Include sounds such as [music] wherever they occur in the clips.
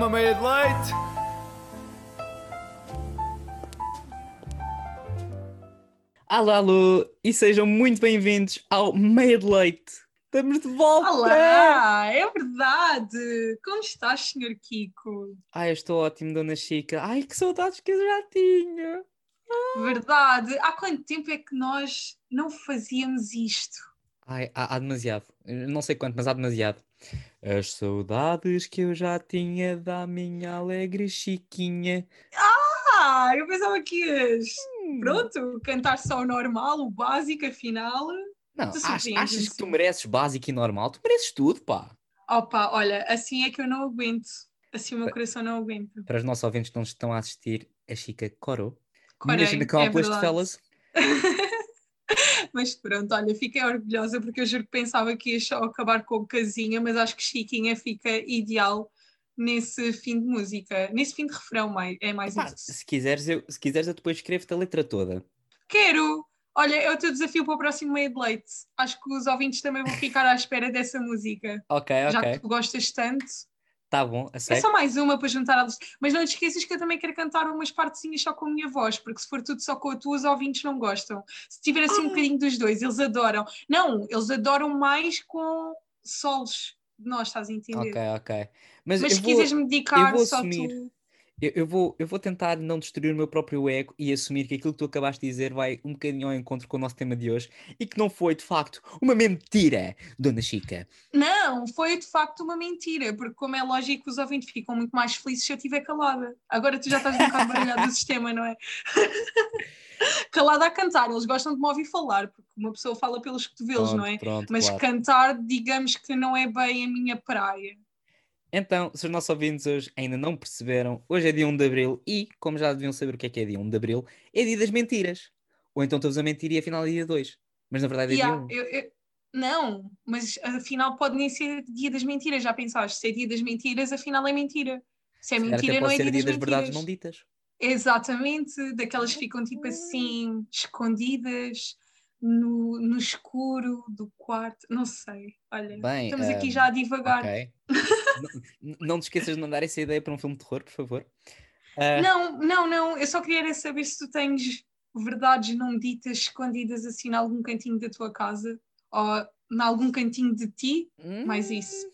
Uma meia de leite! Alô, alô, e sejam muito bem-vindos ao Meia de Leite. Estamos de volta! Olá, é verdade! Como estás, Sr. Kiko? Ai, eu estou ótimo, Dona Chica. Ai, que saudades que eu já tinha! Verdade! Há quanto tempo é que nós não fazíamos isto? Ai, há, há demasiado. Eu Não sei quanto, mas há demasiado. As saudades que eu já tinha da minha alegre Chiquinha. Ah, eu pensava que ias, Hum. pronto, cantar só o normal, o básico, afinal. Não, ach- achas que tu mereces básico e normal? Tu mereces tudo, pá! Opa, olha, assim é que eu não aguento. Assim o meu coração não aguenta. Para os nossos ouvintes que não estão a assistir, a Chica corou. Imagina que é é verdade. fellas. [laughs] [laughs] Mas pronto, olha, fiquei orgulhosa porque eu juro que pensava que ia só acabar com casinha, mas acho que Chiquinha fica ideal nesse fim de música, nesse fim de refrão, mais, é mais Pá, isso. se quiseres, eu, se quiseres, eu depois escrevo-te a letra toda. Quero! Olha, é o teu desafio para o próximo meio de leite. Acho que os ouvintes também vão ficar à espera dessa música. Ok, Já ok. que tu gostas tanto. Tá bom, É aceito. só mais uma para juntar a lista. Mas não te esqueças que eu também quero cantar umas partezinhas só com a minha voz, porque se for tudo só com a tua, os ouvintes não gostam. Se tiver assim um bocadinho dos dois, eles adoram. Não, eles adoram mais com solos de nós, estás a entender? Ok, ok. Mas, Mas se vou, quiseres me dedicar, vou só assumir. tu. Eu, eu vou, eu vou tentar não destruir o meu próprio ego e assumir que aquilo que tu acabaste de dizer vai um bocadinho ao encontro com o nosso tema de hoje e que não foi, de facto, uma mentira, Dona Chica. Não, foi de facto uma mentira, porque como é lógico, os ouvintes ficam muito mais felizes se eu estiver calada. Agora tu já estás um bocado baralhado do sistema, não é? [laughs] calada a cantar, eles gostam de me ouvir falar, porque uma pessoa fala pelos cotovelos, não é? Pronto, Mas claro. cantar, digamos que não é bem a minha praia. Então, se os nossos ouvintes hoje ainda não perceberam, hoje é dia 1 de Abril e, como já deviam saber o que é que é dia 1 de Abril, é dia das mentiras. Ou então estamos a mentir e afinal é dia 2. Mas na verdade é há- dia 1. eu- eu- não, mas afinal pode nem ser dia das mentiras, já pensaste? Se é dia das mentiras, afinal é mentira. Se é Se mentira, não é ser dia, dia das, das verdades não ditas. Exatamente, daquelas que ficam tipo assim, escondidas no, no escuro do quarto, não sei. Olha, Bem, estamos aqui ah, já a divagar. Ok. N- não te esqueças de mandar essa ideia para um filme de terror, por favor. Ah, Não, não, não, eu só queria saber se tu tens verdades não ditas escondidas assim em algum cantinho da tua casa ou em algum cantinho de ti, mais isso. hum,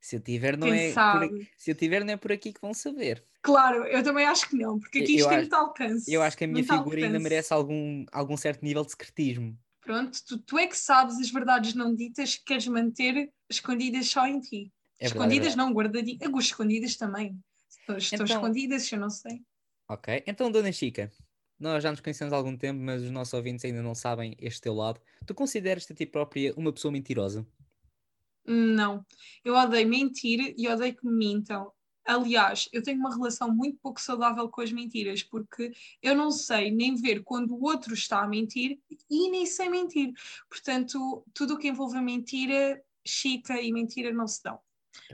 Se eu tiver, não Quem é por, se eu tiver, não é por aqui que vão saber. Claro, eu também acho que não, porque aqui Eu isto tem acho- muito alcance. Eu acho que a minha figura ainda alcance. merece algum, algum certo nível de secretismo. Pronto, tu, tu é que sabes as verdades não ditas que queres manter escondidas só em ti. É verdade, é escondidas verdade. não, guardadinhas. Gosto de escondidas também. Estão, estão Então- escondidas, eu não sei. Ok, então, Dona Chica, nós já nos conhecemos há algum tempo, mas os nossos ouvintes ainda não sabem este teu lado. Tu consideras-te a ti própria uma pessoa mentirosa? Não, eu odeio mentir e odeio que me mintam. Aliás, eu tenho uma relação muito pouco saudável com as mentiras, porque eu não sei nem ver quando o outro está a mentir e nem sei mentir. Portanto, tudo o que envolve a mentira, chica e mentira não se dão.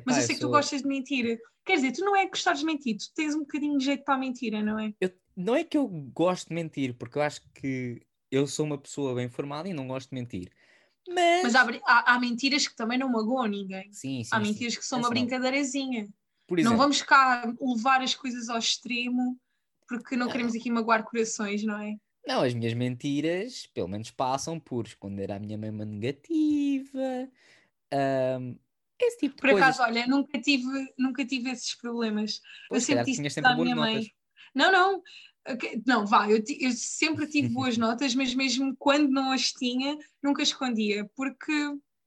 Mas eu sei que tu sou- gostas de mentira. Quer dizer, tu não é que gostares de mentir, tu tens um bocadinho de jeito para a mentira, não é? eu- Não é que eu gosto de mentir, porque eu acho que eu sou uma pessoa bem formada e não gosto de mentir. Mas. Mas há, há- há mentiras que também não magoam ninguém. Sim, sim, Há sim. mentiras que são Essa uma não. brincadeirazinha. Não vamos cá levar as coisas ao extremo porque não Não. queremos aqui magoar corações, não é? Não, as minhas mentiras, pelo menos passam por esconder à minha mãe uma negativa, ahm, esse tipo de Por coisas. acaso, olha, nunca tive, nunca tive esses problemas. Pois, eu sempre isso sempre boas minha mãe. notas. Não, não. ok, Não, vá, eu, eu sempre tive [laughs] boas notas, mas mesmo quando não as tinha, nunca escondia, porque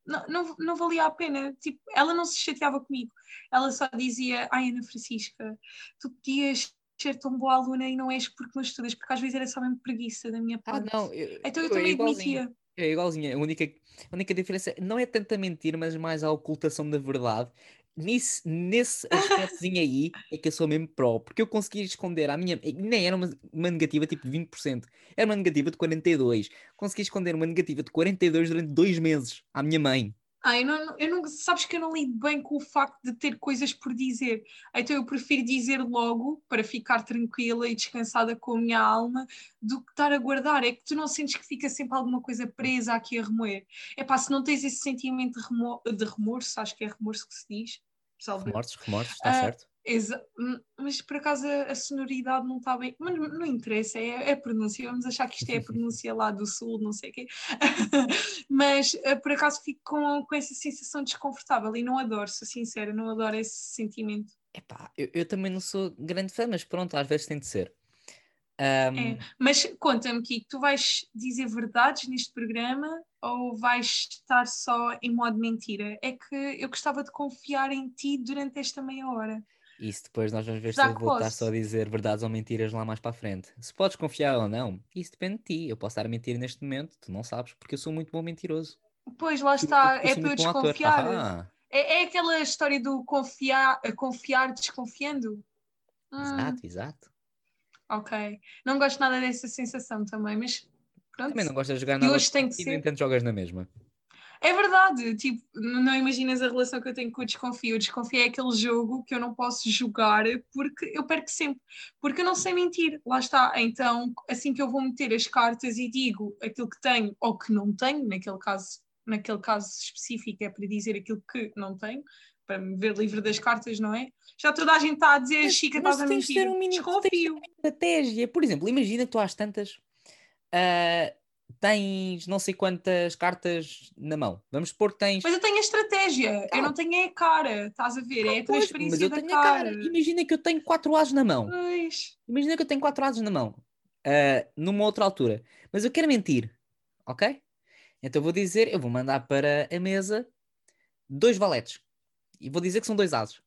não, não, não valia a pena. Tipo, ela não se chateava comigo. Ela só dizia, ai Ana Francisca, tu podias ser tão boa aluna e não és porque não estudas, porque às vezes era só mesmo preguiça da minha Ah, parte. não, eu, Então eu eu é também igualzinho. admitia. É igualzinha. A única, a única diferença não é tanto a mentira, mas mais a ocultação da verdade. Nisso, nesse aspectozinho aí é que eu sou mesmo pró, porque eu consegui esconder a minha. Nem era uma, uma negativa tipo de 20%, era uma negativa de 42%. Consegui esconder uma negativa de 42% durante dois meses à minha mãe. Ah, eu não, eu não, sabes que eu não lido bem com o facto de ter coisas por dizer. Então eu prefiro dizer logo para ficar tranquila e descansada com a minha alma do que estar a guardar. É que tu não sentes que fica sempre alguma coisa presa aqui a remoer. É pá, se não tens esse sentimento de, remo de remorso, acho que é remorso que se diz. Remorsos, remorsos, está Ah, certo? Exa hum, mas por acaso a, a sonoridade não está bem. Mas não interessa, é, é a pronúncia. Vamos achar que isto é a [laughs] pronúncia lá do sul, não sei o quê. [laughs] mas uh, por acaso fico com, com essa sensação desconfortável e não adoro, sou sincera, não adoro esse sentimento. Epá, eu, eu também não sou grande fã, mas pronto, às vezes tem de ser. Um... É, mas conta-me, Kiko, tu vais dizer verdades neste programa ou vais estar só em modo mentira? É que eu gostava de confiar em ti durante esta meia hora. Isso depois nós vamos ver se eu vou estar só a dizer verdades ou mentiras lá mais para a frente. Se podes confiar ou não, isso depende de ti. Eu posso estar a mentir neste momento, tu não sabes, porque eu sou muito bom mentiroso. Pois, lá está, é para eu desconfiar. É, é, aquela história do confiar, confiar desconfiando. Exato, hum. exato. Ok. Não gosto nada dessa sensação também, mas pronto. Também não gosto de jogar nada. E hoje tem que e ser. entanto jogas na mesma. É verdade, tipo, não imaginas a relação que eu tenho com o desconfio. O desconfio é aquele jogo que eu não posso jogar porque eu perco sempre, porque eu não sei mentir, lá está. Então, assim que eu vou meter as cartas e digo aquilo que tenho ou que não tenho, naquele caso, naquele caso específico é para dizer aquilo que não tenho, para me ver livre das cartas, não é? Já toda a gente está a dizer, mas, Chica, estás a mentir. Ter um mínimo, Desconfio. estratégia. Por exemplo, imagina que tu às tantas uh, tens não sei quantas cartas na mão. Vamos supor que tens. Mas eu tenho a estratégia, eu não tenho a cara, estás a ver? É a transferência mas eu tenho cara. cara. Imagina que eu tenho quatro ases na mão. Pois. Imagina que eu tenho quatro ases na mão, uh, numa outra altura. Mas eu quero mentir, ok? Então vou dizer, eu vou mandar para a mesa dois valetes. E vou dizer que são dois ases.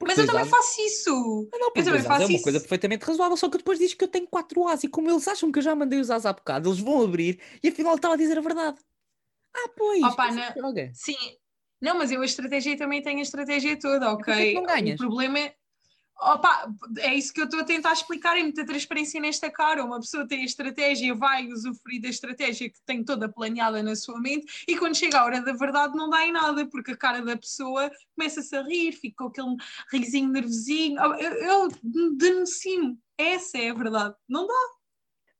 Mas eu também faço isso. Não, não, eu também faço é uma isso. coisa perfeitamente razoável, só que depois diz que eu tenho quatro ases e como eles acham que eu já mandei os ases há bocado, eles vão abrir e afinal estava a dizer a verdade. Ah, pois. Opa, não... Sim. Não, mas eu a estratégia também tenho a estratégia toda, ok? É não ganhas? O problema é Opa, é isso que eu estou a tentar explicar, é muita transparência nesta cara. Uma pessoa tem a estratégia, vai usufruir da estratégia que tem toda planeada na sua mente e quando chega a hora da verdade não dá em nada, porque a cara da pessoa começa-se a rir, fica com aquele risinho nervosinho. Eu, eu denuncio essa é a verdade. Não dá.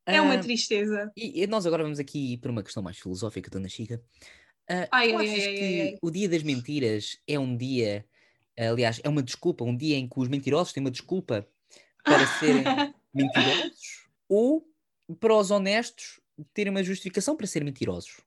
É uma uh, tristeza. E, nós agora vamos aqui para uma questão mais filosófica, Dona Chica. Uh, ai, tu ai, achas ai, que o dia das mentiras é um dia Aliás, é uma desculpa, um dia em que os mentirosos têm uma desculpa para serem [laughs] mentirosos ou para os honestos terem uma justificação para serem mentirosos.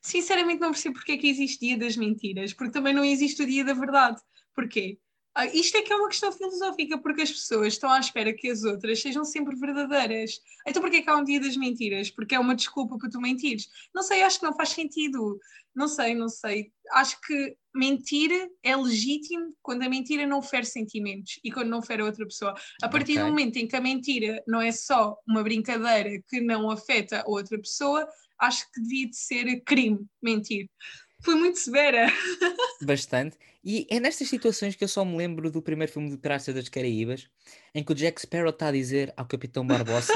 Sinceramente, não percebo porque é que existe dia das mentiras, porque também não existe o dia da verdade. Porquê? Ah, isto é que é uma questão filosófica, porque as pessoas estão à espera que as outras sejam sempre verdadeiras. Então, porquê que há um dia das mentiras? Porque é uma desculpa para tu mentires? Não sei, acho que não faz sentido. Não sei, não sei. Acho que mentir é legítimo quando a mentira não fere sentimentos e quando não fere a outra pessoa. A partir okay. do momento em que a mentira não é só uma brincadeira que não afeta a outra pessoa, acho que devia de ser crime mentir. Foi muito severa. Bastante. E é nestas situações que eu só me lembro do primeiro filme de Piratas das Caraíbas, em que o Jack Sparrow está a dizer ao Capitão Barbosa,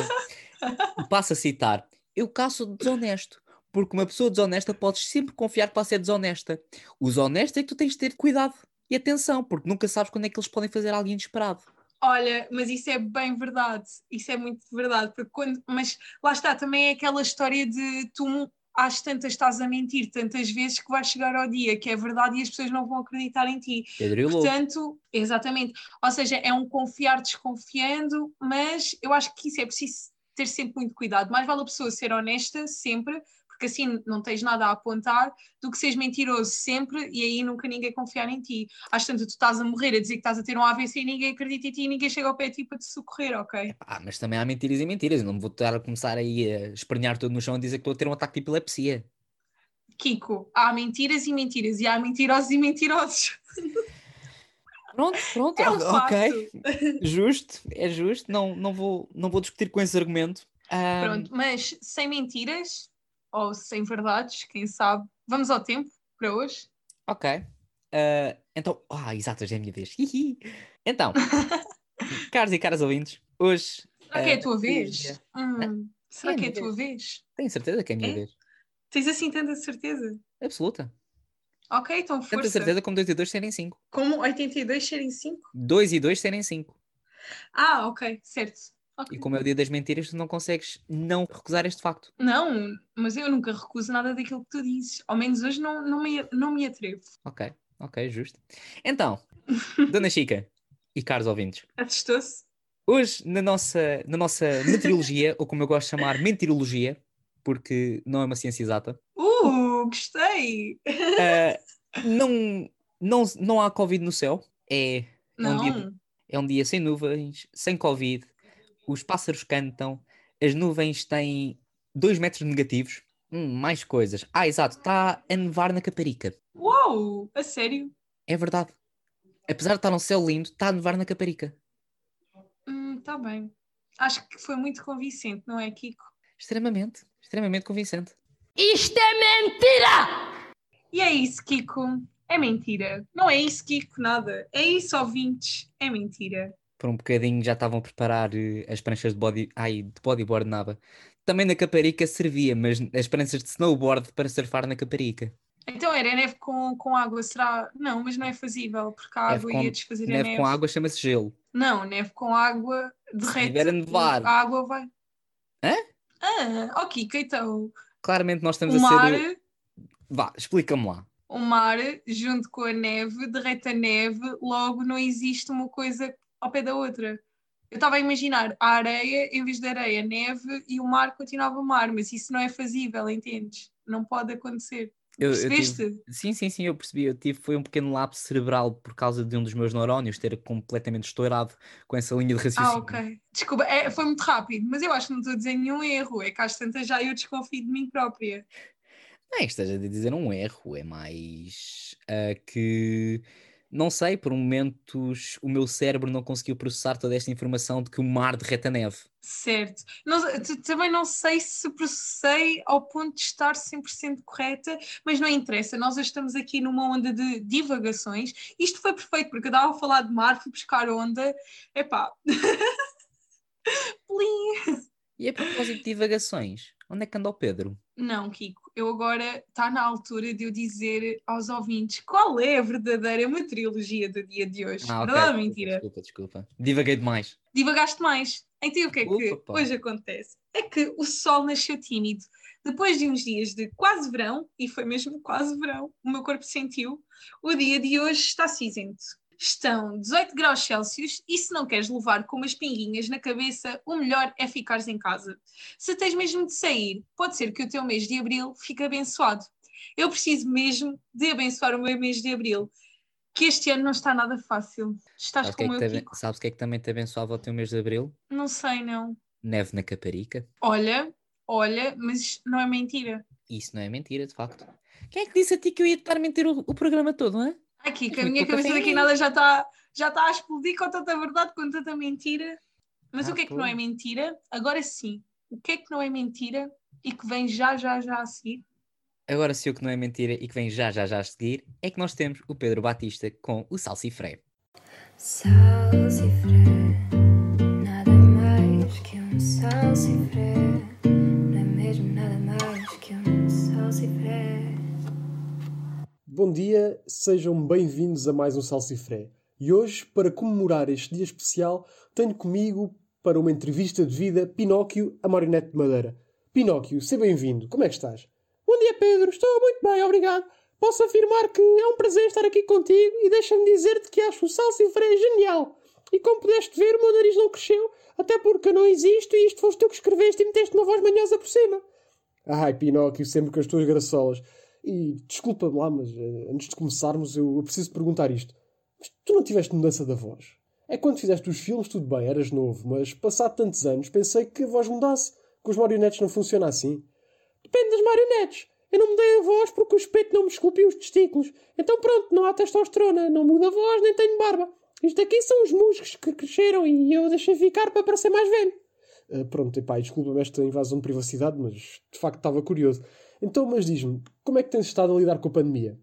[laughs] passa a citar: Eu caço desonesto, porque uma pessoa desonesta podes sempre confiar que vai ser desonesta. Os honestos é que tu tens de ter cuidado e atenção, porque nunca sabes quando é que eles podem fazer algo inesperado. Olha, mas isso é bem verdade, isso é muito verdade, porque quando, mas lá está, também é aquela história de tu às tantas estás a mentir tantas vezes que vai chegar ao dia que é verdade e as pessoas não vão acreditar em ti. Pedro Portanto, exatamente. Ou seja, é um confiar desconfiando, mas eu acho que isso é preciso ter sempre muito cuidado. Mais vale a pessoa ser honesta sempre, porque assim não tens nada a apontar, do que seres mentiroso sempre e aí nunca ninguém confiar em ti. Às tantas tu estás a morrer a dizer que estás a ter um AVC e ninguém acredita em ti e ninguém chega ao pé de ti para te socorrer, ok? Ah, mas também há mentiras e mentiras. Eu não me vou estar a começar aí a espernear todo no chão e dizer que estou a ter um ataque de epilepsia. Kiko, há mentiras e mentiras e há mentirosos e mentirosos. [laughs] Pronto, pronto, é um ok. Justo, é justo. Não, não, vou, não vou discutir com esse argumento. Um... Pronto, mas sem mentiras, ou sem verdades, quem sabe. Vamos ao tempo para hoje? Ok. Uh, então, ah, exato, hoje é a minha vez. [laughs] então, [laughs] caros e caras ouvintes, hoje. Será que é a tua uh, vez? Hum, será é que é a tua vez? Tenho certeza que é a minha é? vez. Tens assim tanta certeza? Absoluta. Ok, então força. Tanta certeza como 2 e 2 serem 5. Como 82 serem 5? 2 e 2 serem 5. Ah, ok, certo. Okay. E como é o dia das mentiras, tu não consegues não recusar este facto. Não, mas eu nunca recuso nada daquilo que tu dizes. Ao menos hoje não, não, me, não me atrevo. Ok, ok, justo. Então, [laughs] Dona Chica, e caros ouvintes. Assustou-se? Hoje, na nossa, na nossa meteorologia, ou como eu gosto de chamar, mentirologia, porque não é uma ciência exata, Uh, gostei! ah, não, não, não há Covid no céu. É, é, um dia, é um dia sem nuvens, sem Covid, os pássaros cantam, as nuvens têm 2 metros negativos, Hum, mais coisas. Ah, exato, está a nevar na Caparica. uau! A sério? É verdade. Apesar de estar um céu lindo, está a nevar na Caparica. Hum, tá bem. Acho que foi muito convincente, não é, Kiko? Extremamente, extremamente convincente. Isto é mentira! E é isso, Kiko. É mentira. Não é isso, Kiko, nada. É isso, ouvintes. É mentira. Por um bocadinho já estavam a preparar eh, as pranchas de, body, ai, de bodyboard nada. Também na Caparica servia, mas as pranchas de snowboard para surfar na Caparica. Então era neve com, com água, será? Não, mas não é fazível, porque a Neve água com- ia desfazer a Neve neve. com água chama-se gelo. Não, neve com água derrete. a nevar. A água vai. Hã? Ah, Kiko, então. Claramente nós estamos O a mar, ser. Vá, explica-me lá. o mar, junto com a neve, derrete a neve, logo não existe uma coisa ao pé da outra. Eu estava a imaginar a areia, em vez de areia, neve e o mar continuava mar, mas isso não é fazível, entendes? Não pode acontecer. Eu, eu tive- Percebeste? Sim, sim, sim, eu percebi. Eu tive, foi um pequeno lapso cerebral por causa de um dos meus neurónios ter completamente estourado com essa linha de raciocínio. Ah, ok. Desculpa, é, foi muito rápido, mas eu acho que não estou a dizer nenhum erro. É que às tantas já eu desconfio de mim própria. Não é que esteja a dizer um erro, é mais ah, que não sei, por momentos o meu cérebro não conseguiu processar toda esta informação de que o mar derrete a neve. Certo. Não- também não sei se processei ao ponto de estar 100% correta, mas não interessa. Nós hoje estamos aqui numa onda de divagações. Isto foi perfeito, porque eu estava a falar de mar, fui buscar onda. Epá. [laughs] Plim. E a propósito de divagações, onde é que anda o Pedro? Não, Kiko, eu agora está na altura de eu dizer aos ouvintes qual é a verdadeira meteorologia do dia de hoje. Ah, ok, Verdade ou desculpa, mentira? Desculpa, desculpa. Divaguei demais. divagaste mais. Então o que é que hoje acontece? É que o sol nasceu tímido. Depois de uns dias de quase verão, e foi mesmo quase verão, o meu corpo sentiu, o dia de hoje está cinzento. Estão 18 graus Celsius e se não queres levar com umas pinguinhas na cabeça, o melhor é ficares em casa. Se tens mesmo de sair, pode ser que o teu mês de abril fique abençoado. Eu preciso mesmo de abençoar o meu mês de abril, que este ano não está nada fácil. Estás Sabes o que, é como que eu, te sabes o que é que também te abençoava o teu mês de Abril? Não sei, não. Neve na Caparica. Olha, olha, mas não é mentira. Isso não é mentira, de facto. Quem é que disse a ti que eu ia estar a mentir o, o programa todo, não é? Aqui, que a minha cabeça café. daqui nada já está já tá a explodir com tanta verdade, com tanta mentira. Mas Ah, o que é que pô. não é mentira? Agora sim, o que é que não é mentira e que vem já, já, já a seguir? Agora, se o que não é mentira e que vem já, já, já a seguir, é que nós temos o Pedro Batista com o Salsifré. Salsifré, nada mais que um salsifré. Bom dia, sejam bem-vindos a mais um Salsifré. E hoje, para comemorar este dia especial, tenho comigo, para uma entrevista de vida, Pinóquio, a marionete de madeira. Pinóquio, seja bem-vindo. Como é que estás? Bom dia, Pedro. Estou muito bem, obrigado. Posso afirmar que é um prazer estar aqui contigo e deixa-me dizer-te que acho o Salsifré genial. E como pudeste ver, o meu nariz não cresceu, até porque eu não existo e isto foste tu que escreveste e meteste uma voz manhosa por cima. Ai, Pinóquio, sempre com as tuas graçolas. E desculpa-me lá, mas eh, antes de começarmos, eu, preciso perguntar isto. Mas tu não tiveste mudança da voz? É quando fizeste os filmes, tudo bem, eras novo, mas passado tantos anos, pensei que a voz mudasse. Que os marionetes não funcionam assim. Depende das marionetes. Eu não mudei a voz porque o espeto não me esculpiu os testículos. Então pronto, não há testosterona, não muda a voz, nem tenho barba. Isto aqui são os musgos que cresceram e eu deixei ficar para parecer mais velho. Ah, pronto, epá, desculpa-me esta invasão de privacidade, mas de facto estava curioso. Então, mas diz-me, como é que tens estado a lidar com a pandemia?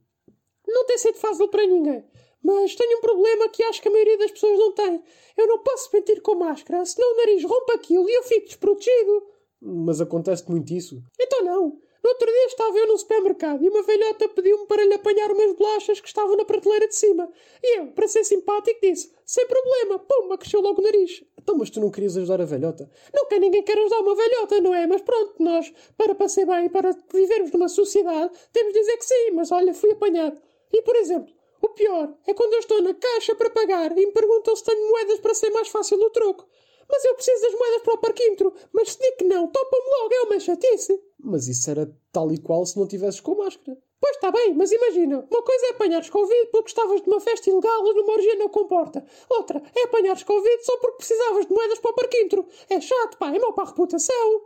Não tem sido fácil para ninguém. Mas tenho um problema que acho que a maioria das pessoas não tem. Eu não posso mentir com máscara, senão o nariz rompe aquilo e eu fico desprotegido. Mas acontece muito isso? Então não. No outro dia estava eu num supermercado e uma velhota pediu-me para lhe apanhar umas bolachas que estavam na prateleira de cima. E eu, para ser simpático, disse: sem problema, pumba, cresceu logo o nariz. Então, mas tu não querias ajudar a velhota? Nunca ninguém quer ajudar uma velhota, não é? Mas pronto, nós, para passar bem, para vivermos numa sociedade, temos de dizer que sim, mas olha, fui apanhado. E, por exemplo, o O pior é quando eu estou na caixa para pagar e me perguntam se tenho moedas para ser mais fácil o troco. Mas eu preciso das moedas para o parquímetro. Mas se digo que não, topam-me logo, é uma chatice. Mas isso era tal e qual se não tivesses com máscara. Pois está bem, mas imagina, uma coisa é apanhares Covid porque estavas numa festa ilegal ou numa orgia não comporta. Outra é apanhares Covid só porque precisavas de moedas para o parquímetro. É chato, pá, é mau para a reputação.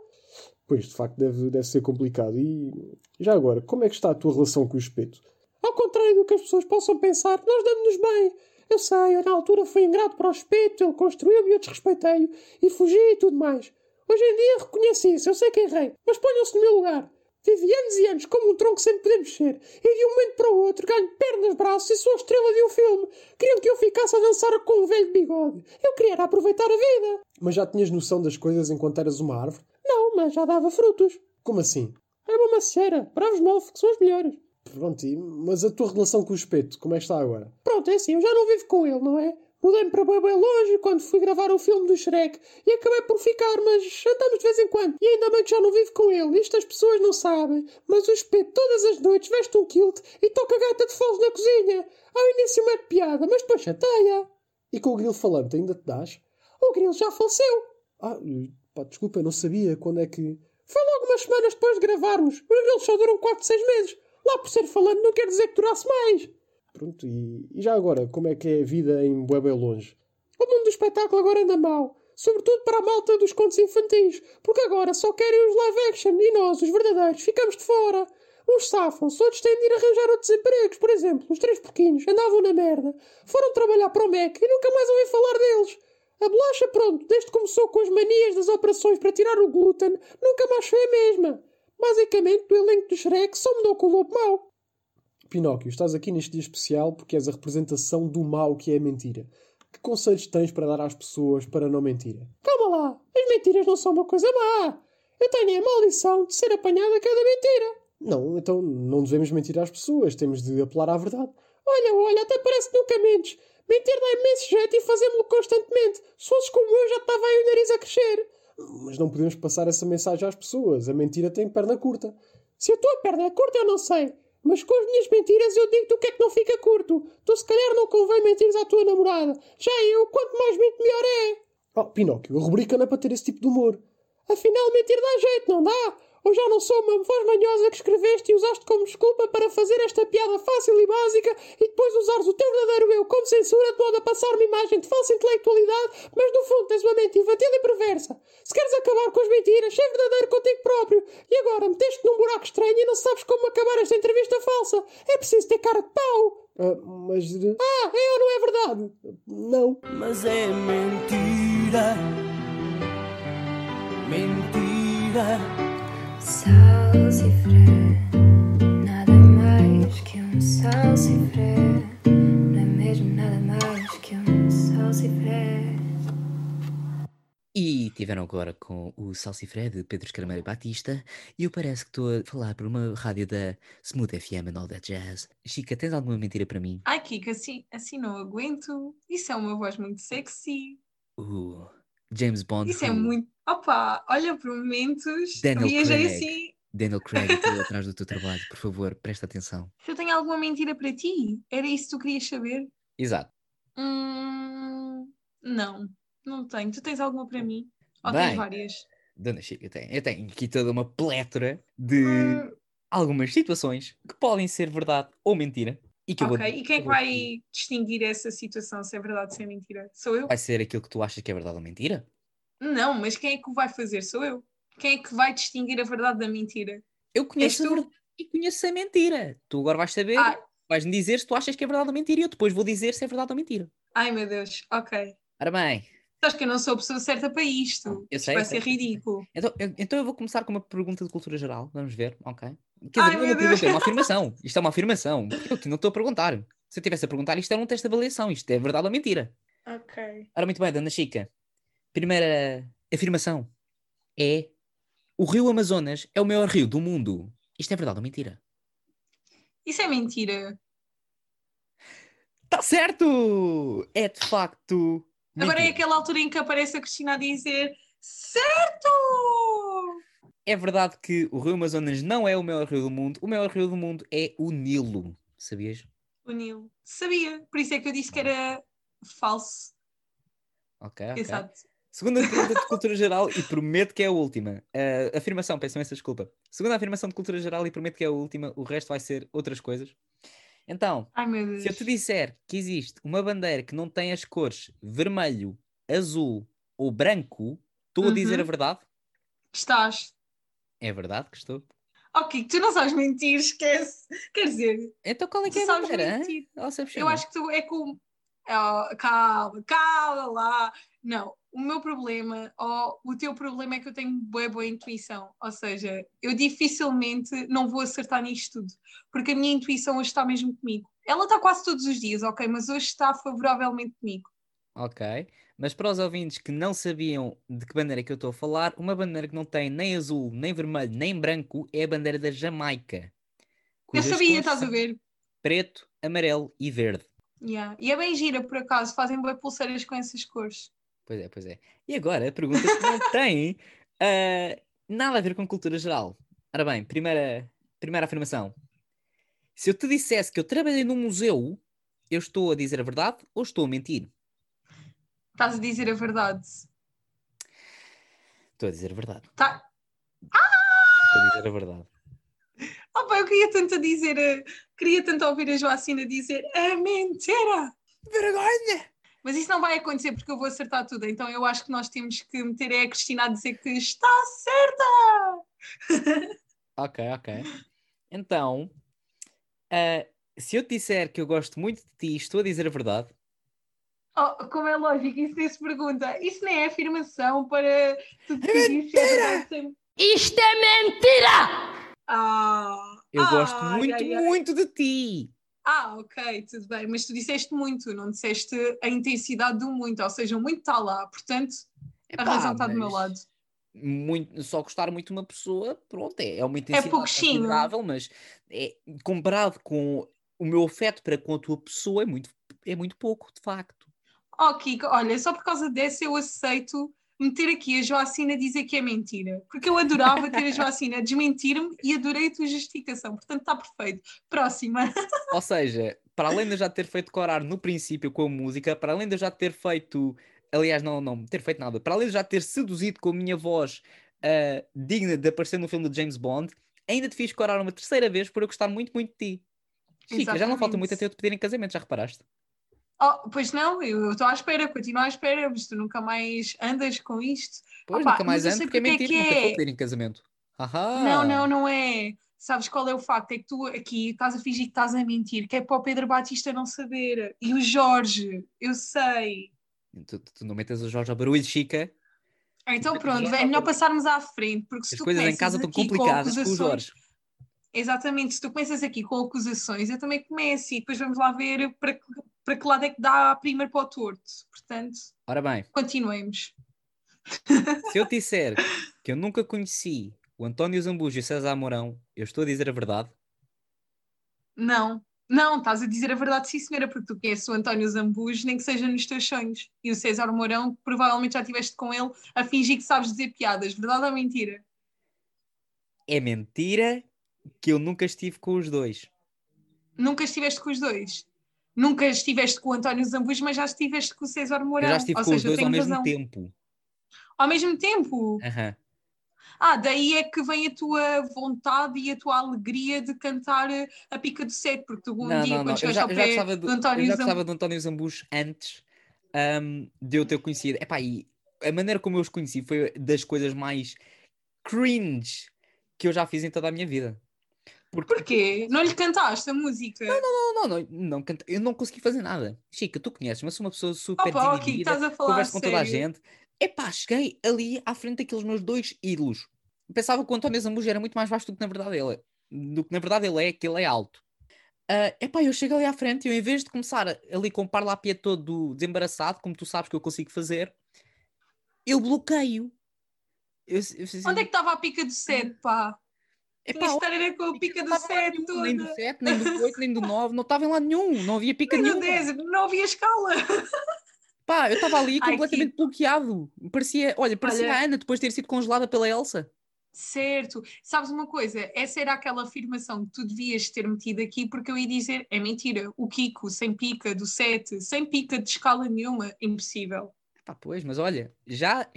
Pois, de facto, deve, deve ser complicado. E já agora, como é que está a tua relação com o espeto? Ao contrário do que as pessoas possam pensar, nós damos-nos bem. Eu sei, eu na altura fui ingrato para o espeto, ele construiu-me e eu desrespeitei-o e fugi e tudo mais. Hoje em dia reconheço isso, eu sei que errei, mas ponham-se no meu lugar. Vivi anos e anos como um tronco sem poder mexer, e de um momento para o outro ganho pernas, braços e sou a estrela de um filme. Queriam que eu ficasse a dançar com um velho bigode. Eu queria aproveitar a vida. Mas já tinhas noção das coisas enquanto eras uma árvore? Não, mas já dava frutos. Como assim? Era uma macieira. Bravos move, que são os melhores. Pronto, e- mas a tua relação com o espeto, como é que está agora? Pronto, é assim, eu já não vivo com ele, não é? Mudei-me para bem, bem longe quando fui gravar o filme do Shrek e acabei por ficar, mas andamos de vez em quando. E ainda bem que já não vivo com ele. Isto as pessoas não sabem. Mas o espeto todas as noites veste um kilt e toca gaita de foles na cozinha. Ao início mete piada, mas depois chateia. E com o grilo falante ainda te dás? O grilo já faleceu. Ah, pá, desculpa, eu não sabia quando é que... Foi logo umas semanas depois de gravarmos. Os grilos só duram 4, 6 meses. Lá por ser falante não quer dizer que durasse mais. Pronto, e, e já agora, como é que é a vida em Bué Longe? O mundo do espetáculo agora anda mal. Sobretudo para a malta dos contos infantis. Porque agora só querem os live action e nós, os verdadeiros, ficamos de fora. Uns safam-se, outros têm de ir arranjar outros empregos. Por exemplo, os três porquinhos andavam na merda. Foram trabalhar para o MEC e nunca mais ouvi falar deles. A bolacha, pronto, desde que começou com as manias das operações para tirar o glúten, nunca mais foi a mesma. Basicamente, do elenco do Shrek só mudou com o lobo mau. Pinóquio, estás aqui neste dia especial porque és a representação do mal que é a mentira. Que conselhos tens para dar às pessoas para não mentirem? Calma lá, as mentiras não são uma coisa má. Eu tenho a maldição de ser apanhada a cada mentira. Não, então não devemos mentir às pessoas, temos de apelar à verdade. Olha, olha, até parece que nunca mentes. Mentir dá imenso jeito e fazemos-lo constantemente. Se fosses como eu, já estava aí o nariz a crescer. Mas não podemos passar essa mensagem às pessoas. A mentira tem perna curta. Se a tua perna é curta, eu não sei. Mas com as minhas mentiras eu digo-te o que é que não fica curto. Tu se calhar não convém mentires à tua namorada. Já eu, quanto mais minto, melhor é. Oh, Pinóquio, a rubrica não é para ter esse tipo de humor. Afinal, mentir dá jeito, não dá? Ou já não sou uma voz manhosa que escreveste e usaste como desculpa para fazer esta piada fácil e básica e depois usares o teu verdadeiro eu como censura de modo a passar uma imagem de falsa intelectualidade, mas no fundo tens uma mente infantil e perversa. Se queres acabar com as mentiras, ser verdadeiro contigo próprio. E agora meteste num buraco estranho e não sabes como acabar esta entrevista falsa. É preciso ter cara de pau. mas... Ah, é ou não é verdade? Não. Mas é mentira. Mentira. E tiveram agora com o Salsifré de Pedro Escarameiro Batista e eu parece que estou a falar por uma rádio da Smooth FM and all that jazz. Chica, tens alguma mentira para mim? Ai, Kika, assim, assim não aguento. Isso é uma voz muito sexy. Uh, James Bond. Isso é muito. Opa, olha, por momentos. Daniel viajei Craig. assim. Daniel Craig, [laughs] atrás do teu trabalho, por favor, presta atenção. Se eu tenho alguma mentira para ti, era isso que tu querias saber? Exato. Hum, não, não tenho. Tu tens alguma para mim? Ou Bem. tens várias? Dona Chica, eu tenho, eu tenho aqui toda uma plétora de Hum, algumas situações que podem ser verdade ou mentira. E que eu vou, ok, e quem é que vai distinguir essa situação se é verdade ou se é mentira? Sou eu? Vai ser aquilo que tu achas que é verdade ou mentira? Não, mas quem é que o vai fazer? Sou eu. Quem é que vai distinguir a verdade da mentira? Eu conheço a verdade e conheço a mentira. Tu agora vais saber, Ah. vais-me dizer se tu achas que é verdade ou mentira e eu depois vou dizer se é verdade ou mentira. Ai meu Deus, ok. Ora bem, Sabes que eu não sou a pessoa certa para isto. Eu sei, vai ser ridículo. então eu, então eu vou começar com uma pergunta de cultura geral. Vamos ver, ok? Quer Ai, dizer, não é meu uma pergunta, é Deus. uma [laughs] afirmação. Isto é uma afirmação. Eu não estou a perguntar. Se eu estivesse a perguntar, isto era um teste de avaliação. Isto é verdade ou mentira. Ok. Ora, muito bem, Dona Chica. Primeira afirmação é: o rio Amazonas é o maior rio do mundo. Isto é verdade ou mentira? Isso é mentira. Está certo! É de facto. Agora é mentira. aquela altura em que aparece a Cristina a dizer certo! É verdade que o rio Amazonas não é o maior rio do mundo. O maior rio do mundo é o Nilo. Sabias? Uniu. Sabia, por isso é que eu disse que era falso. Ok, ok. Exato. Segunda pergunta de cultura geral e prometo que é a última. Uh, afirmação, peço imensa desculpa. Segunda afirmação de cultura geral e prometo que é a última. O resto vai ser outras coisas. Então, Ai se eu te disser que existe uma bandeira que não tem as cores vermelho, azul ou branco, estou a dizer a Uhum. verdade? Estás. É verdade que estou. Ok, tu não sabes mentir, esquece. Quer dizer, Então qual é que é a bandeira? mentir. Ó, sabes Eu chamar. acho que tu é com. Ah, calma, calma lá. Não, o meu problema, ou o teu problema é que eu tenho boa, boa intuição. Ou seja, eu dificilmente não vou acertar nisto tudo, porque a minha intuição hoje está mesmo comigo. Ela está quase todos os dias, ok, mas hoje está favoravelmente comigo. Ok. Mas para os ouvintes que não sabiam de que bandeira é que eu estou a falar, uma bandeira que não tem nem azul, nem vermelho, nem branco é a bandeira da Jamaica. Eu sabia, estás a ver? Preto, amarelo e verde. Yeah. E é bem gira, por acaso, fazem bem pulseiras com essas cores. Pois é, pois é. E agora a pergunta que não tem ah, nada a ver com cultura geral. Ora bem, primeira, primeira afirmação. Se eu te dissesse que eu trabalhei num museu, eu estou a dizer a verdade ou estou a mentir? Estás a dizer a verdade. Estou a dizer a verdade. Tá. Estou a dizer a verdade. Oh, pá, eu queria tanto a dizer, eh, queria tanto ouvir a Joacina dizer é mentira! Vergonha! Mas isso não vai acontecer porque eu vou acertar tudo. Então eu acho que nós temos que meter a Cristina a dizer que está certa! [laughs] Ok, ok. Então, ah, se eu te disser que eu gosto muito de ti, estou a dizer a verdade. Oh, como é lógico, isso nem se pergunta. Isso nem é afirmação para tu decidir se é verdade. sem- Isto é mentira! Ah, Eu gosto ai, muito, ai, ai. muito de ti. Ah, ok, tudo bem. Mas tu disseste muito, não disseste a intensidade do muito. Ou seja, o muito está lá. Portanto, a Epá, razão está do meu lado. Muito, só gostar muito de uma pessoa, pronto, é, é uma intensidade pouquinho. considerável, mas é, comparado com o meu afeto para com a tua pessoa é muito, é muito pouco, de facto. Oh, Kiko, olha, só por causa dessa eu aceito meter aqui a Joacina a dizer que é mentira. Porque eu adorava ter a [laughs] Joacina a desmentir-me e adorei a tua justificação. Portanto, está perfeito. Próxima. [laughs] Ou seja, para além de eu já ter feito corar no princípio com a música, para além de eu já ter feito, aliás, não, não ter feito nada, para além de eu já ter seduzido com a minha voz ah, digna de aparecer no filme do James Bond, ainda te fiz corar uma terceira vez por eu gostar muito, muito de ti. Chica, já não falta muito até eu te pedir em casamento, já reparaste? Oh, pois não, eu estou à espera, continuo à espera, mas tu nunca mais andas com isto. Pois, Opa, nunca mais porque é porque é mentira, que nunca vou é. pedir em casamento. Ahá. Não, não, não é. Sabes qual é o facto? É que tu aqui estás a fingir que estás a mentir, que é para o Pedro Batista não saber. E o Jorge, eu sei. Tu, tu- tu não metas o Jorge ao barulho, Chica. Então pronto, é melhor passarmos à frente, porque se As tu coisas em casa estão aqui com complicadas com o Jorge. Exatamente, se tu começas aqui com acusações, eu também começo e depois vamos lá ver para, que- para que lado é que dá primeiro para o torto. Portanto, Ora bem, continuemos. se eu disser que eu nunca conheci o António Zambujo e o César Mourão, eu estou a dizer a verdade. Não, não, estás a dizer a verdade, sim, senhora, porque tu conheces o António Zambujo, nem que seja nos teus sonhos. E o César Mourão, provavelmente já estiveste com ele a fingir que sabes dizer piadas. Verdade ou mentira? É mentira que eu nunca estive com os dois. Nunca estiveste com os dois. Nunca estiveste com o António Zambujo, mas já estiveste com o César Mourão. Eu já estive Ou com os seja, dois ao mesmo razão. tempo. Ao mesmo tempo? Aham. Ah, daí é que vem a tua vontade e a tua alegria de cantar a pica do sete, porque tu um Não, dia, não, quando Eu chegaste já, ao eu já pé do, do, eu António já Zambujo, gostava do António Zambujo antes ahm, de eu ter conhecido. Epá, e a maneira como eu os conheci foi das coisas mais cringe que eu já fiz em toda a minha vida. Porque porquê? Não lhe cantaste a música? Não, não, não, não canta- eu não consegui fazer nada. Chica, tu conheces, mas sou uma pessoa super Opa, ok, desinibida, estás a falar converso com toda a gente. Epá, cheguei ali à frente daqueles meus dois ídolos. Pensava que o António Zambujo era muito mais baixo do que na verdade ele é. Do que na verdade ele é, que ele é alto. Ah, epá, eu chego ali à frente e eu, em vez de começar ali com o parlapia todo desembaraçado, como tu sabes que eu consigo fazer, eu bloqueio. Eu, eu, Onde é que estava a pica do sete, pá? Epá, que estar era com a pica do [laughs] estava lá sete nenhum, toda. nem do 7, nem do 8, nem do 9, não estava em lado nenhum, não havia pica Nem do nenhuma. 10, não havia escala. [laughs] Pá, eu estava ali Ai, completamente bloqueado. Parecia, olha, parecia Olha- a Ana depois de ter sido congelada pela Elsa. Certo. Sabes uma coisa? Essa era aquela afirmação que tu devias ter metido aqui, porque eu ia dizer, é mentira. O Kiko, sem pica, do 7, sem pica de escala nenhuma, impossível. Pá, pois, mas olha, já,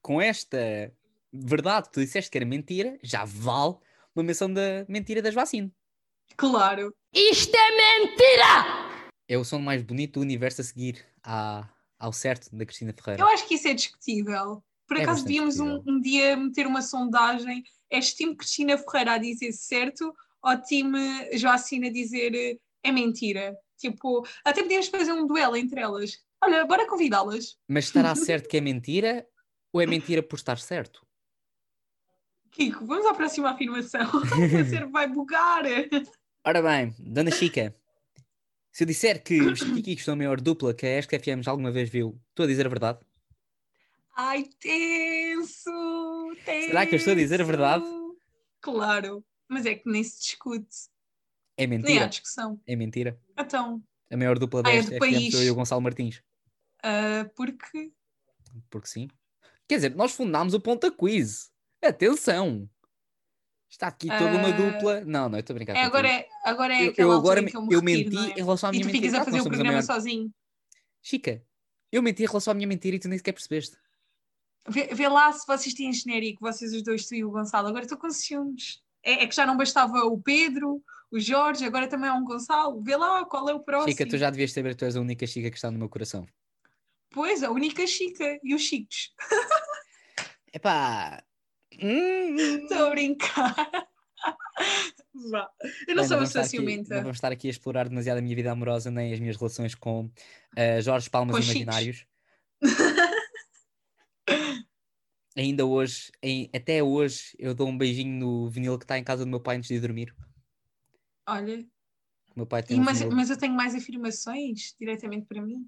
com esta verdade que tu disseste que era mentira, já vale uma menção da mentira das vacinas. Claro. Isto é mentira! É o som mais bonito do universo a seguir à, ao certo da Cristina Ferreira. Eu acho que isso é discutível. Por É acaso devíamos um, um dia meter uma sondagem. És time Cristina Ferreira a dizer certo ou time Joacina a dizer eh, é mentira? Tipo, até podíamos fazer um duelo entre elas. Olha, bora convidá-las. Mas estará [laughs] certo que é mentira ou é mentira por estar certo? Kiko, vamos à próxima afirmação. [laughs] Vai ser, vai bugar. Ora bem, Dona Chica, se eu disser que os Chiquiquicos são a maior dupla que a Esc FM já alguma vez viu, estou a dizer a verdade? Ai, tenso, tenso. Será que eu estou a dizer a verdade? Claro, mas é que nem se discute, É nem há mentira. discussão. É mentira. Então, A maior dupla da Ah, é Esc do FM sou eu e o Gonçalo Martins. ah, porque Porque sim. Quer dizer, nós fundámos o Ponta Quiz. Atenção! Está aqui toda uma Ah, dupla. Não, não, estou a brincar. é, agora, é, agora é Eu- eu agora me- eu me eu menti é? em relação à E minha tu ficas mentira. a fazer o programa maior- sozinho. Chica, eu menti em relação à minha mentira e tu nem sequer percebeste. Vê, vê lá se vocês têm genérico, vocês os dois, tu e o Gonçalo. Agora estou com ciúmes. É, é que já não bastava o Pedro, o Jorge, agora também há um Gonçalo. Vê lá qual é o próximo. Chica, tu já devias saber que tu és a única Chica que está no meu coração. Pois, a única Chica e os Chicos. [laughs] Epá. Hum, Estou a brincar. [laughs] Vá. Eu não Bem, sou estar pessoa aqui- ciumenta. Não vamos estar aqui a explorar demasiado a minha vida amorosa nem as minhas relações com eh, Jorge Palmas Com os Imaginários. [laughs] Ainda hoje, em- até hoje, eu dou um beijinho no vinil que está em casa do meu pai antes de ir dormir. Olha, O meu pai tem e um mas, vinil. mas eu tenho mais afirmações diretamente para mim.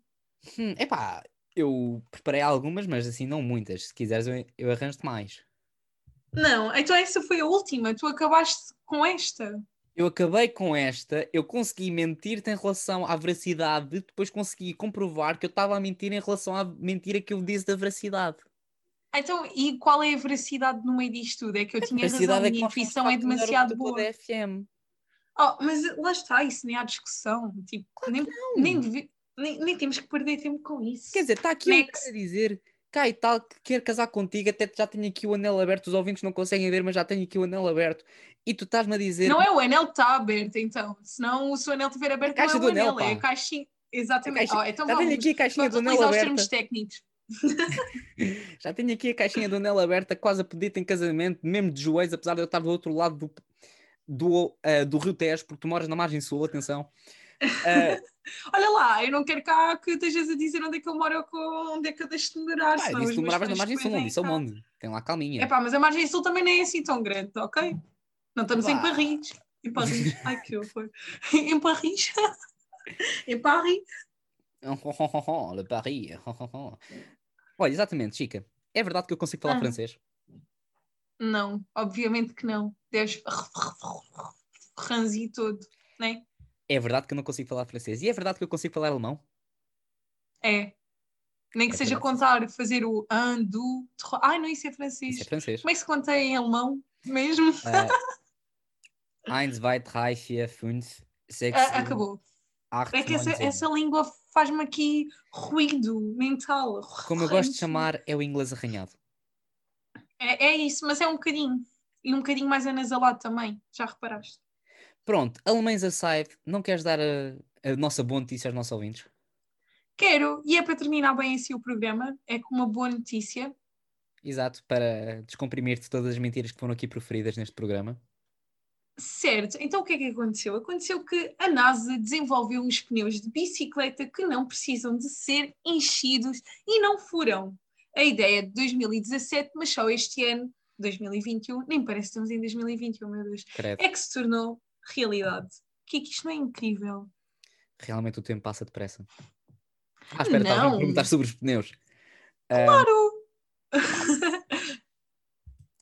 Hum, epá, eu preparei algumas, mas assim não muitas. Se quiseres, eu, eu arranjo-te mais. Não, então essa foi a última. Tu acabaste com esta. Eu acabei com esta, eu consegui mentir-te em relação à veracidade, depois consegui comprovar que eu estava a mentir em relação à mentira que eu disse da veracidade. Então, e qual é a veracidade no meio disto tudo? É que eu tinha razão, veracidade a é minha fomos intuição é a demasiado boa. da FM. Oh, mas lá está, isso nem há discussão. Tipo, nem, nem, devi- nem, nem temos que perder tempo com isso. Quer dizer, está aqui um Next. cara a dizer cá e tal, que quer casar contigo, até já tenho aqui o anel aberto, os ouvintes não conseguem ver, mas já tenho aqui o anel aberto. E tu estás-me a dizer não é o anel que está aberto, então. Senão, se o anel estiver aberto, caixa não é o anel, anel, é a caixinha. Exatamente. caixa- Oh, então já tenho vamos, aqui a caixinha do anel aberta. termos técnicos. [laughs] Já tenho aqui a caixinha do anel aberta, quase a pedir-te em casamento, mesmo de joelhos, apesar de eu estar do outro lado do, do, ah, do Rio Tejo, porque tu moras na margem sul, atenção. Ah, [laughs] Olha lá, eu não quero cá que estejas a dizer onde é que eu moro ou com- onde é que eu deixo de morar. senão disse os tu moravas na margem sul, não disse ao mundo. Tem lá calminha. É pá, mas a margem sul também nem é assim tão grande, ok? Não estamos em Vá. Paris. Em Paris. [laughs] Ai, que horror. Em Paris. [laughs] em Paris. Le Paris. Olha, exatamente, Chica. É verdade que eu consigo falar Ah. francês? Não, obviamente que não. Deves ranzir todo, né? É verdade que eu não consigo falar francês. E é verdade que eu consigo falar alemão? É. Nem que É seja verdade. contar, fazer o un, trois. Ai, não, isso é francês. Isso é francês. Como é que se conta em alemão mesmo? [laughs] Ah, 1, 2, 3, 4, 5, 6, Ah, acabou. 8, É que essa, essa língua faz-me aqui ruído mental. Como eu gosto de chamar, é o inglês arranhado. É, é isso, mas é um bocadinho. E um bocadinho mais anasalado também, já reparaste? Pronto, alemães aside, não queres dar a, a nossa boa notícia aos nossos ouvintes? Quero, e é para terminar bem assim o programa, é com uma boa notícia. Exato, para descomprimir-te todas as mentiras que foram aqui proferidas neste programa. Certo, então o que é que aconteceu? Aconteceu que a NASA desenvolveu uns pneus de bicicleta que não precisam de ser enchidos e não furam. A ideia é de 2017, mas só este ano, 2021, nem parece que estamos em 2021, meu Deus, Credo. é que se tornou realidade. Que que isto não é incrível? Realmente o tempo passa depressa. Ah, espera, estava a perguntar sobre os pneus. Claro!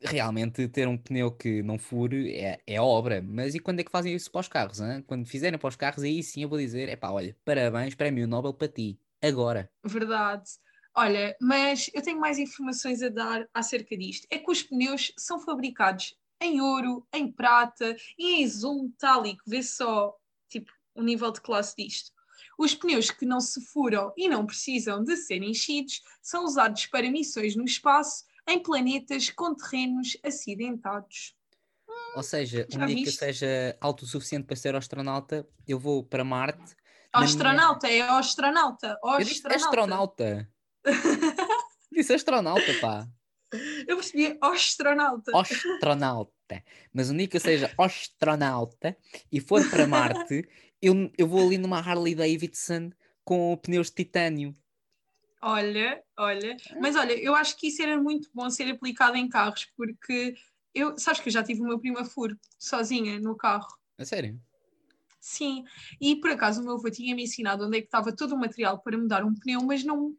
realmente ter um pneu que não fure é, é obra, mas e quando é que fazem isso para os carros? hã? Quando fizerem para os carros, aí sim eu vou dizer: é pá, olha, parabéns, prémio Nobel para ti, agora. Verdade. Olha, mas eu tenho mais informações a dar acerca disto. É que os pneus são fabricados em ouro, em prata e em azul metálico. Vê só, tipo, o nível de classe disto. Os pneus que não se furam e não precisam de ser enchidos são usados para missões no espaço em planetas com terrenos acidentados. Ou seja, um dia que eu seja alto o suficiente para ser astronauta, eu vou para Marte. na minha- Astronauta, é astronauta. Eu disse astronauta. astronauta. [laughs] disse astronauta, pá. Eu percebi astronauta. Astronauta. Mas que eu seja astronauta e for para Marte, [laughs] eu, eu vou ali numa Harley Davidson com pneus de titânio. Olha, olha. Mas olha, eu acho que isso era muito bom ser aplicado em carros, porque eu, sabes que eu já tive o meu primo a furo, sozinha, no carro. A sério? Sim, e por acaso o meu avô tinha-me ensinado onde é que estava todo o material para mudar um pneu, mas não,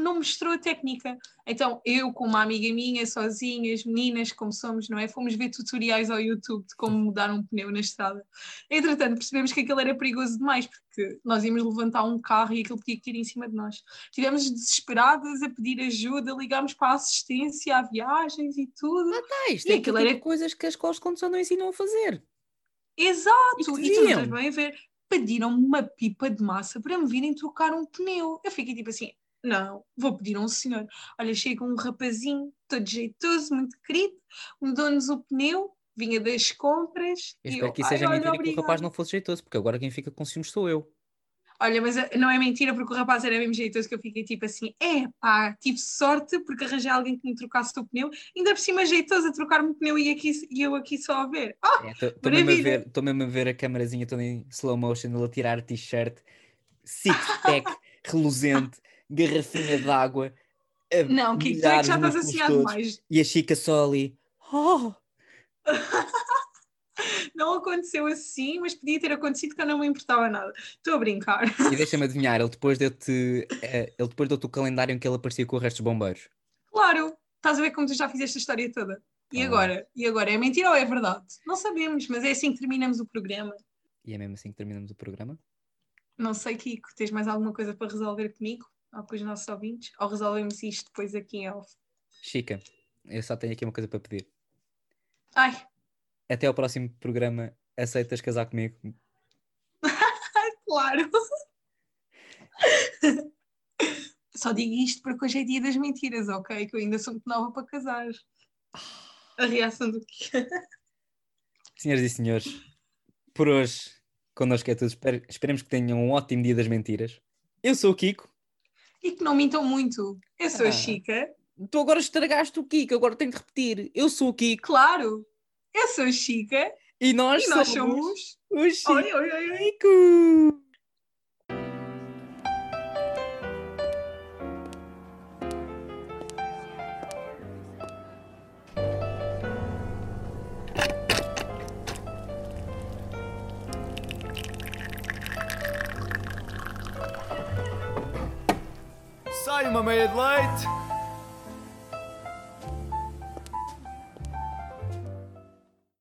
não mostrou a técnica. Então eu, com uma amiga minha, sozinhas, meninas como somos, não é? Fomos ver tutoriais ao YouTube de como mudar um pneu na estrada. Entretanto, percebemos que aquilo era perigoso demais, porque nós íamos levantar um carro e aquilo podia cair em cima de nós. Estivemos desesperadas a pedir ajuda, ligámos para a assistência, a viagens e tudo. Ah, isto E é aquilo aquilo era- coisas que as escolas de condução não ensinam a fazer. Exato! E E tu não deviam. estás bem a ver? Pediram-me uma pipa de massa para me virem trocar um pneu. Eu fiquei tipo assim, não, vou pedir a um senhor. Olha, chega um rapazinho, todo jeitoso, muito querido, mudou-nos o pneu, vinha das compras. Eu espero eu, que isso "Ai, seja mentira e que o rapaz obrigada." não fosse jeitoso, porque agora quem fica com ciúmes sou eu. Olha, mas eh, não é mentira porque o rapaz era mesmo jeitoso que eu fiquei tipo assim, é pá, tive sorte porque arranjei alguém que me trocasse o pneu, ainda por cima jeitoso a trocar-me o pneu e, aqui, e eu aqui só a ver. [laughs] Ah, Estou mesmo, a ver- mesmo a ver a câmerazinha toda em slow motion, ele a tirar t-shirt, six-pack, [laughs] reluzente, garrafinha de água. a não, Kiko, tu é que já estás os músculos a todos, demais. E a Chica só ali. Oh! [laughs] Não aconteceu assim, mas podia ter acontecido que eu não me importava nada. Estou a brincar. E deixa-me adivinhar, ele depois deu-te eh, ele depois deu-te o calendário em que ele aparecia com o resto dos bombeiros. Claro, estás a ver como tu já fizeste a história toda. E Ah. agora? E agora? É mentira ou é verdade? Não sabemos, mas é assim que terminamos o programa. E é mesmo assim que terminamos o programa. Não sei, Kiko, tens mais alguma coisa para resolver comigo? Ou com os nossos ouvintes? Ou resolvemos isto depois aqui em off? Chica, eu só tenho aqui uma coisa para pedir. Ai, Até ao próximo programa, aceitas casar comigo? [laughs] claro! [laughs] Só digo isto porque hoje é dia das mentiras, ok? Que eu ainda sou muito nova para casar. A reação do que [laughs] Senhoras e senhores, por hoje, connosco é tudo. Esperemos que tenham um ótimo dia das mentiras. Eu sou o Kiko. E que não mintam muito. Eu sou Ah. a Chica. Tu agora estragaste o Kiko, agora tenho de repetir. Eu sou o Kiko Claro, eu sou a Chica. e nós, E nós somos, somos. os Chico. Oi, oi, oi, oi. Sai uma meia de leite.